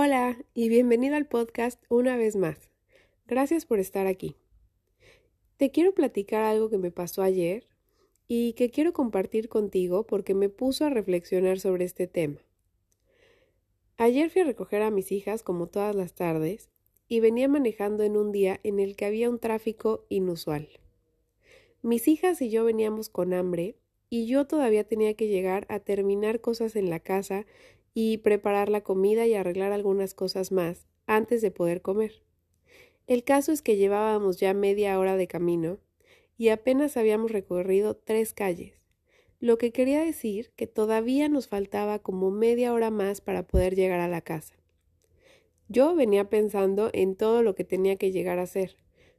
Hola y bienvenido al podcast una vez más. Gracias por estar aquí. Te quiero platicar algo que me pasó ayer y que quiero compartir contigo porque me puso a reflexionar sobre este tema. Ayer fui a recoger a mis hijas como todas las tardes y venía manejando en un día en el que había un tráfico inusual. Mis hijas y yo veníamos con hambre y yo todavía tenía que llegar a terminar cosas en la casa y preparar la comida y arreglar algunas cosas más antes de poder comer. El caso es que llevábamos ya media hora de camino y apenas habíamos recorrido tres calles, lo que quería decir que todavía nos faltaba como media hora más para poder llegar a la casa. Yo venía pensando en todo lo que tenía que llegar a hacer,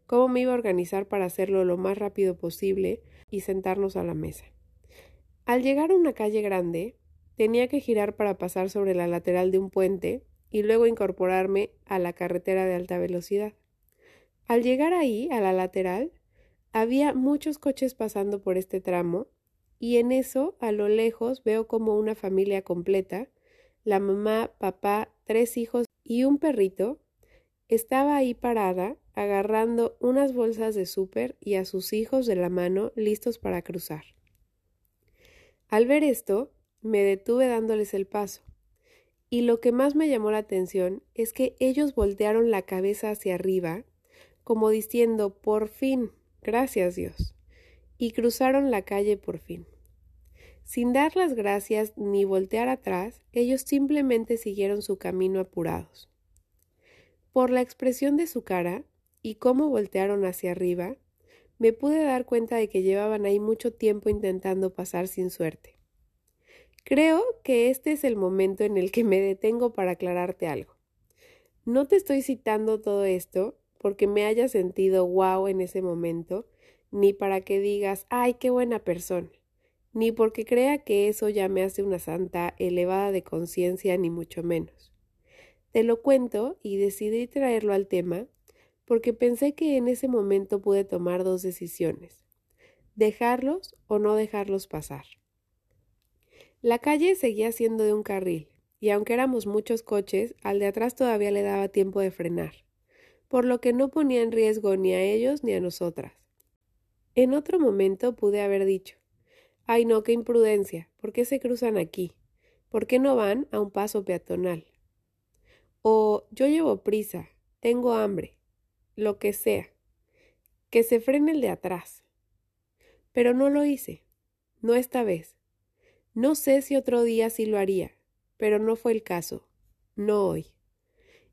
cómo me iba a organizar para hacerlo lo más rápido posible y sentarnos a la mesa. Al llegar a una calle grande, Tenía que girar para pasar sobre la lateral de un puente y luego incorporarme a la carretera de alta velocidad. Al llegar ahí, a la lateral, había muchos coches pasando por este tramo y en eso, a lo lejos, veo como una familia completa, la mamá, papá, tres hijos y un perrito, estaba ahí parada, agarrando unas bolsas de súper y a sus hijos de la mano listos para cruzar. Al ver esto, me detuve dándoles el paso. Y lo que más me llamó la atención es que ellos voltearon la cabeza hacia arriba, como diciendo por fin, gracias Dios, y cruzaron la calle por fin. Sin dar las gracias ni voltear atrás, ellos simplemente siguieron su camino apurados. Por la expresión de su cara y cómo voltearon hacia arriba, me pude dar cuenta de que llevaban ahí mucho tiempo intentando pasar sin suerte. Creo que este es el momento en el que me detengo para aclararte algo. No te estoy citando todo esto porque me haya sentido wow en ese momento, ni para que digas, ay, qué buena persona, ni porque crea que eso ya me hace una santa elevada de conciencia, ni mucho menos. Te lo cuento y decidí traerlo al tema porque pensé que en ese momento pude tomar dos decisiones, dejarlos o no dejarlos pasar. La calle seguía siendo de un carril, y aunque éramos muchos coches, al de atrás todavía le daba tiempo de frenar, por lo que no ponía en riesgo ni a ellos ni a nosotras. En otro momento pude haber dicho Ay no, qué imprudencia. ¿Por qué se cruzan aquí? ¿Por qué no van a un paso peatonal? O yo llevo prisa, tengo hambre, lo que sea. Que se frene el de atrás. Pero no lo hice, no esta vez. No sé si otro día sí lo haría, pero no fue el caso, no hoy.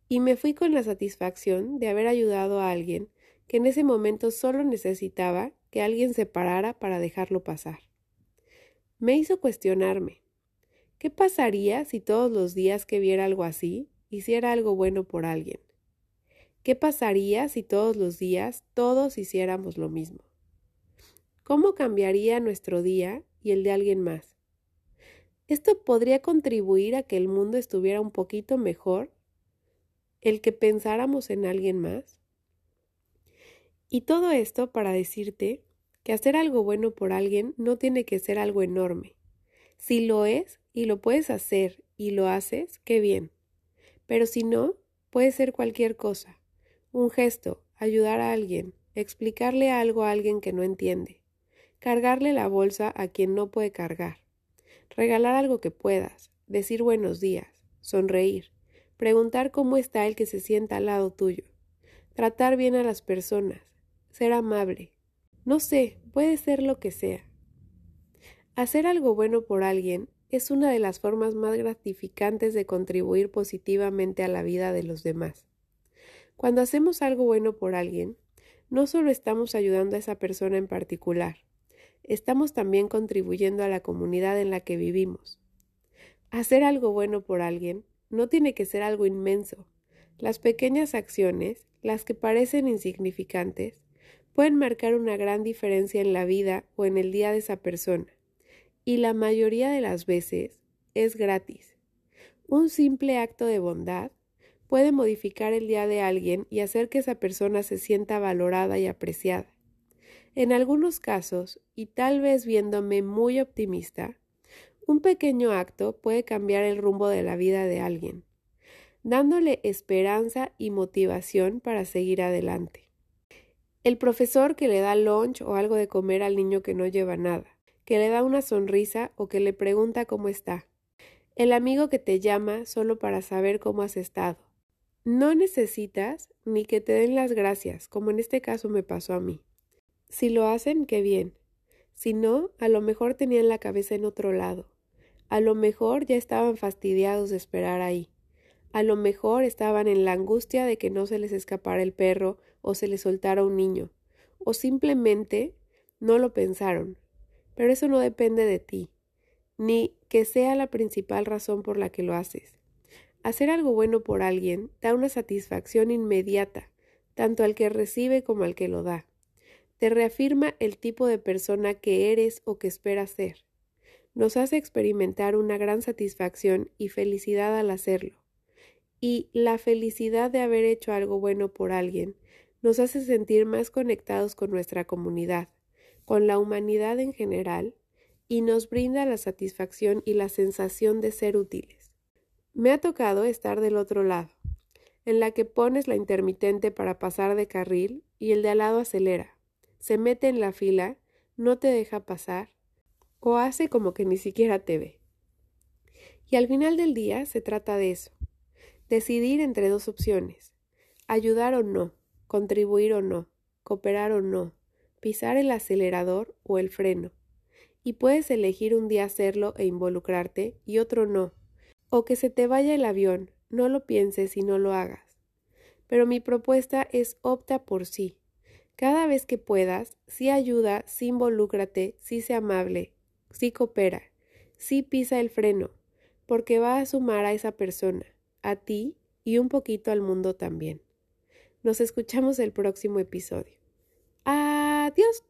Y me fui con la satisfacción de haber ayudado a alguien que en ese momento solo necesitaba que alguien se parara para dejarlo pasar. Me hizo cuestionarme, ¿qué pasaría si todos los días que viera algo así hiciera algo bueno por alguien? ¿Qué pasaría si todos los días todos hiciéramos lo mismo? ¿Cómo cambiaría nuestro día y el de alguien más? Esto podría contribuir a que el mundo estuviera un poquito mejor, el que pensáramos en alguien más. Y todo esto para decirte que hacer algo bueno por alguien no tiene que ser algo enorme. Si lo es y lo puedes hacer y lo haces, qué bien. Pero si no, puede ser cualquier cosa. Un gesto, ayudar a alguien, explicarle algo a alguien que no entiende, cargarle la bolsa a quien no puede cargar regalar algo que puedas, decir buenos días, sonreír, preguntar cómo está el que se sienta al lado tuyo, tratar bien a las personas, ser amable. No sé, puede ser lo que sea. Hacer algo bueno por alguien es una de las formas más gratificantes de contribuir positivamente a la vida de los demás. Cuando hacemos algo bueno por alguien, no solo estamos ayudando a esa persona en particular, estamos también contribuyendo a la comunidad en la que vivimos. Hacer algo bueno por alguien no tiene que ser algo inmenso. Las pequeñas acciones, las que parecen insignificantes, pueden marcar una gran diferencia en la vida o en el día de esa persona. Y la mayoría de las veces es gratis. Un simple acto de bondad puede modificar el día de alguien y hacer que esa persona se sienta valorada y apreciada. En algunos casos, y tal vez viéndome muy optimista, un pequeño acto puede cambiar el rumbo de la vida de alguien. dándole esperanza y motivación para seguir adelante. El profesor que le da lunch o algo de comer al niño que no lleva nada, que le da una sonrisa o que le pregunta cómo está. El amigo que te llama solo para saber cómo has estado. No necesitas ni que te den las gracias, como en este caso me pasó a mí. Si lo hacen, qué bien. Si no, a lo mejor tenían la cabeza en otro lado. A lo mejor ya estaban fastidiados de esperar ahí. A lo mejor estaban en la angustia de que no se les escapara el perro o se les soltara un niño. O simplemente no lo pensaron. Pero eso no depende de ti, ni que sea la principal razón por la que lo haces. Hacer algo bueno por alguien da una satisfacción inmediata, tanto al que recibe como al que lo da. Te reafirma el tipo de persona que eres o que esperas ser. Nos hace experimentar una gran satisfacción y felicidad al hacerlo. Y la felicidad de haber hecho algo bueno por alguien nos hace sentir más conectados con nuestra comunidad, con la humanidad en general, y nos brinda la satisfacción y la sensación de ser útiles. Me ha tocado estar del otro lado, en la que pones la intermitente para pasar de carril y el de al lado acelera, se mete en la fila, no te deja pasar o hace como que ni siquiera te ve. Y al final del día se trata de eso, decidir entre dos opciones, ayudar o no, contribuir o no, cooperar o no, pisar el acelerador o el freno. Y puedes elegir un día hacerlo e involucrarte y otro no, o que se te vaya el avión, no lo pienses y no lo hagas. Pero mi propuesta es opta por sí. Cada vez que puedas, sí ayuda, sí involúcrate, sí sea amable, sí coopera, sí pisa el freno, porque va a sumar a esa persona, a ti y un poquito al mundo también. Nos escuchamos el próximo episodio. Adiós.